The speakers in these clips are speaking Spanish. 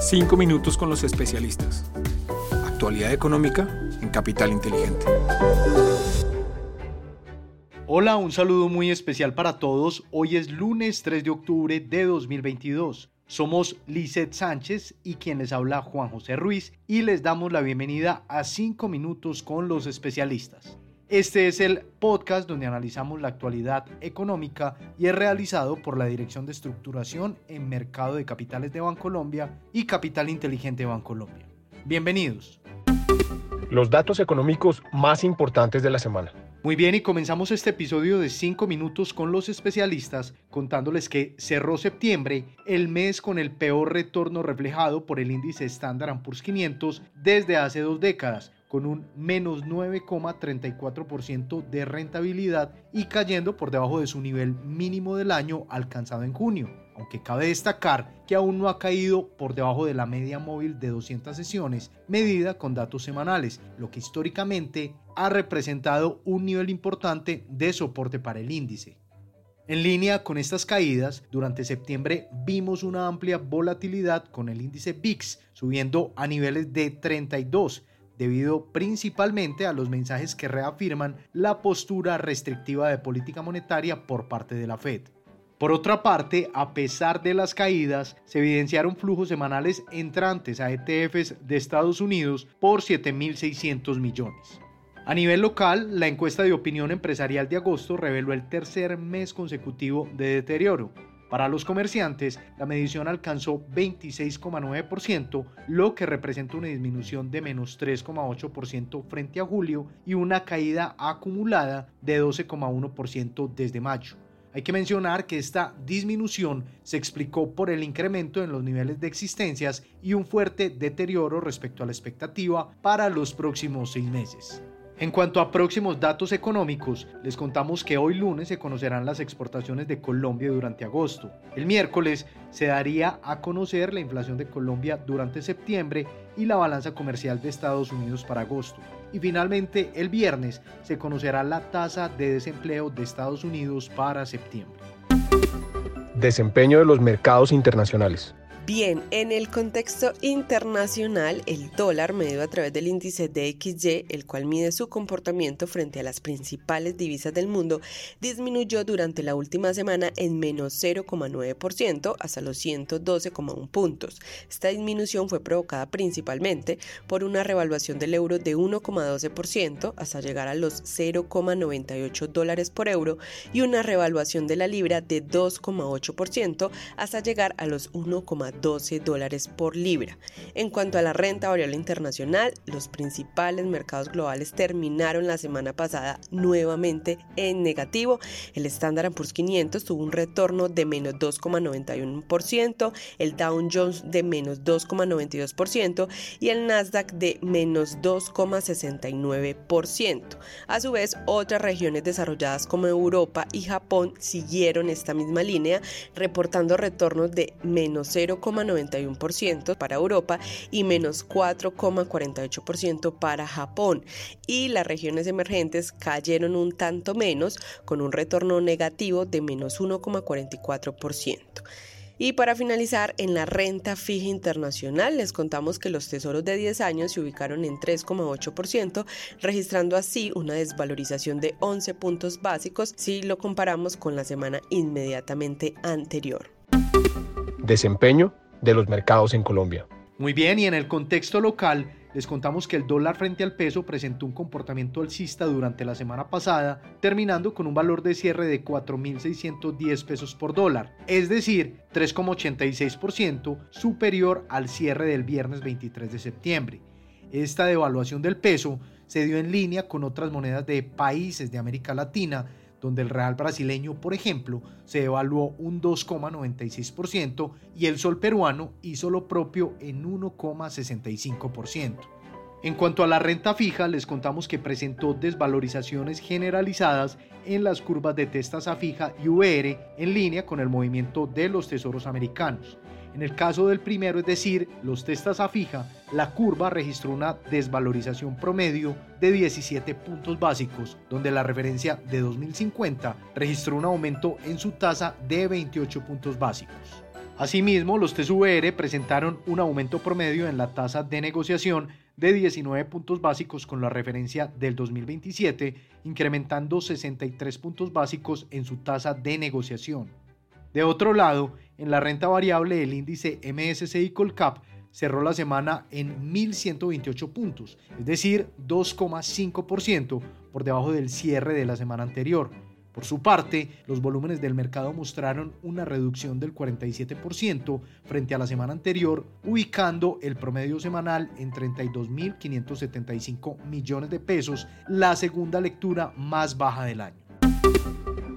5 minutos con los especialistas. Actualidad económica en Capital Inteligente. Hola, un saludo muy especial para todos. Hoy es lunes 3 de octubre de 2022. Somos Lizeth Sánchez y quien les habla Juan José Ruiz y les damos la bienvenida a 5 minutos con los especialistas. Este es el podcast donde analizamos la actualidad económica y es realizado por la Dirección de Estructuración en Mercado de Capitales de Bancolombia y Capital Inteligente de Bancolombia. Bienvenidos. Los datos económicos más importantes de la semana. Muy bien, y comenzamos este episodio de 5 minutos con los especialistas contándoles que cerró septiembre, el mes con el peor retorno reflejado por el índice Standard Poor's 500 desde hace dos décadas, con un menos 9,34% de rentabilidad y cayendo por debajo de su nivel mínimo del año alcanzado en junio, aunque cabe destacar que aún no ha caído por debajo de la media móvil de 200 sesiones, medida con datos semanales, lo que históricamente ha representado un nivel importante de soporte para el índice. En línea con estas caídas, durante septiembre vimos una amplia volatilidad con el índice VIX subiendo a niveles de 32 debido principalmente a los mensajes que reafirman la postura restrictiva de política monetaria por parte de la Fed. Por otra parte, a pesar de las caídas, se evidenciaron flujos semanales entrantes a ETFs de Estados Unidos por 7.600 millones. A nivel local, la encuesta de opinión empresarial de agosto reveló el tercer mes consecutivo de deterioro, para los comerciantes, la medición alcanzó 26,9%, lo que representa una disminución de menos 3,8% frente a julio y una caída acumulada de 12,1% desde mayo. Hay que mencionar que esta disminución se explicó por el incremento en los niveles de existencias y un fuerte deterioro respecto a la expectativa para los próximos seis meses. En cuanto a próximos datos económicos, les contamos que hoy lunes se conocerán las exportaciones de Colombia durante agosto. El miércoles se daría a conocer la inflación de Colombia durante septiembre y la balanza comercial de Estados Unidos para agosto. Y finalmente, el viernes se conocerá la tasa de desempleo de Estados Unidos para septiembre. Desempeño de los mercados internacionales. Bien, en el contexto internacional, el dólar medido a través del índice DXY, el cual mide su comportamiento frente a las principales divisas del mundo, disminuyó durante la última semana en menos 0,9% hasta los 112,1 puntos. Esta disminución fue provocada principalmente por una revaluación del euro de 1,12% hasta llegar a los 0,98 dólares por euro y una revaluación de la libra de 2,8% hasta llegar a los 1,2 12 dólares por libra. En cuanto a la renta variable internacional, los principales mercados globales terminaron la semana pasada nuevamente en negativo. El Standard Poor's 500 tuvo un retorno de menos 2,91%, el Dow Jones de menos 2,92% y el Nasdaq de menos 2,69%. A su vez, otras regiones desarrolladas como Europa y Japón siguieron esta misma línea, reportando retornos de menos 0, 4,91% para Europa y menos 4,48% para Japón. Y las regiones emergentes cayeron un tanto menos, con un retorno negativo de menos 1,44%. Y para finalizar, en la renta fija internacional les contamos que los tesoros de 10 años se ubicaron en 3,8%, registrando así una desvalorización de 11 puntos básicos si lo comparamos con la semana inmediatamente anterior desempeño de los mercados en Colombia. Muy bien, y en el contexto local, les contamos que el dólar frente al peso presentó un comportamiento alcista durante la semana pasada, terminando con un valor de cierre de 4.610 pesos por dólar, es decir, 3,86% superior al cierre del viernes 23 de septiembre. Esta devaluación del peso se dio en línea con otras monedas de países de América Latina, donde el real brasileño, por ejemplo, se evaluó un 2,96% y el sol peruano hizo lo propio en 1,65%. En cuanto a la renta fija, les contamos que presentó desvalorizaciones generalizadas en las curvas de testa fija y VR en línea con el movimiento de los tesoros americanos. En el caso del primero, es decir, los testas a fija, la curva registró una desvalorización promedio de 17 puntos básicos, donde la referencia de 2050 registró un aumento en su tasa de 28 puntos básicos. Asimismo, los TSUR presentaron un aumento promedio en la tasa de negociación de 19 puntos básicos con la referencia del 2027, incrementando 63 puntos básicos en su tasa de negociación. De otro lado, en la renta variable el índice MSCI Colcap cerró la semana en 1.128 puntos, es decir, 2,5% por debajo del cierre de la semana anterior. Por su parte, los volúmenes del mercado mostraron una reducción del 47% frente a la semana anterior, ubicando el promedio semanal en 32.575 millones de pesos, la segunda lectura más baja del año.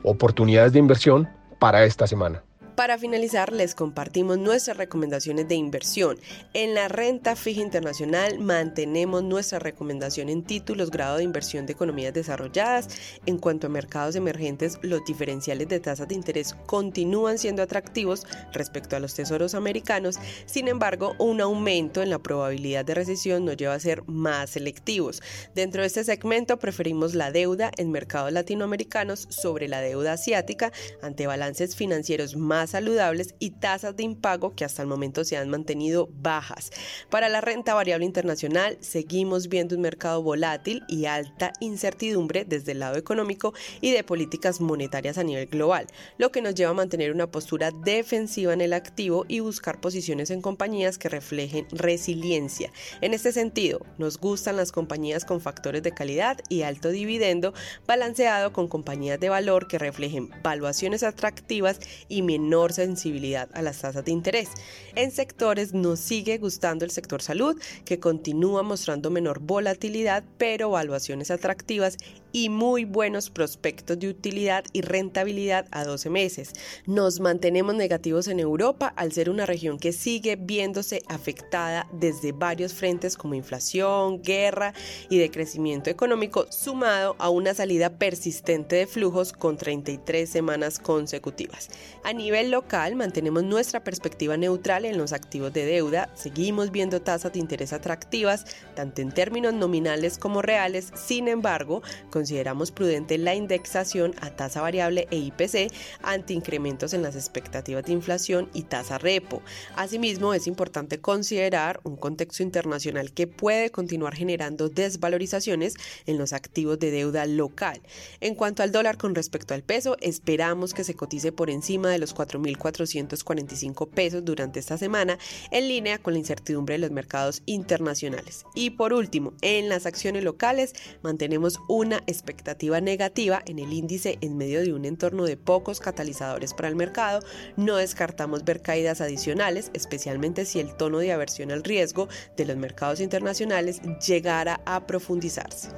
Oportunidades de inversión para esta semana. Para finalizar, les compartimos nuestras recomendaciones de inversión. En la renta fija internacional mantenemos nuestra recomendación en títulos grado de inversión de economías desarrolladas. En cuanto a mercados emergentes, los diferenciales de tasas de interés continúan siendo atractivos respecto a los tesoros americanos. Sin embargo, un aumento en la probabilidad de recesión nos lleva a ser más selectivos. Dentro de este segmento preferimos la deuda en mercados latinoamericanos sobre la deuda asiática ante balances financieros más saludables y tasas de impago que hasta el momento se han mantenido bajas. Para la renta variable internacional seguimos viendo un mercado volátil y alta incertidumbre desde el lado económico y de políticas monetarias a nivel global, lo que nos lleva a mantener una postura defensiva en el activo y buscar posiciones en compañías que reflejen resiliencia. En este sentido, nos gustan las compañías con factores de calidad y alto dividendo balanceado con compañías de valor que reflejen valuaciones atractivas y menor sensibilidad a las tasas de interés. En sectores nos sigue gustando el sector salud, que continúa mostrando menor volatilidad, pero valuaciones atractivas y muy buenos prospectos de utilidad y rentabilidad a 12 meses. Nos mantenemos negativos en Europa al ser una región que sigue viéndose afectada desde varios frentes como inflación, guerra y decrecimiento económico, sumado a una salida persistente de flujos con 33 semanas consecutivas. A nivel local, mantenemos nuestra perspectiva neutral en los activos de deuda, seguimos viendo tasas de interés atractivas, tanto en términos nominales como reales, sin embargo, con consideramos prudente la indexación a tasa variable e IPC ante incrementos en las expectativas de inflación y tasa repo. Asimismo, es importante considerar un contexto internacional que puede continuar generando desvalorizaciones en los activos de deuda local. En cuanto al dólar con respecto al peso, esperamos que se cotice por encima de los 4.445 pesos durante esta semana, en línea con la incertidumbre de los mercados internacionales. Y por último, en las acciones locales mantenemos una expectativa negativa en el índice en medio de un entorno de pocos catalizadores para el mercado, no descartamos ver caídas adicionales, especialmente si el tono de aversión al riesgo de los mercados internacionales llegara a profundizarse.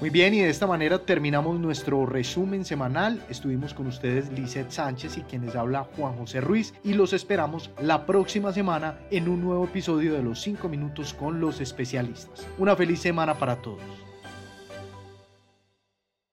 Muy bien, y de esta manera terminamos nuestro resumen semanal. Estuvimos con ustedes Lizeth Sánchez y quienes habla Juan José Ruiz y los esperamos la próxima semana en un nuevo episodio de los 5 minutos con los especialistas. Una feliz semana para todos.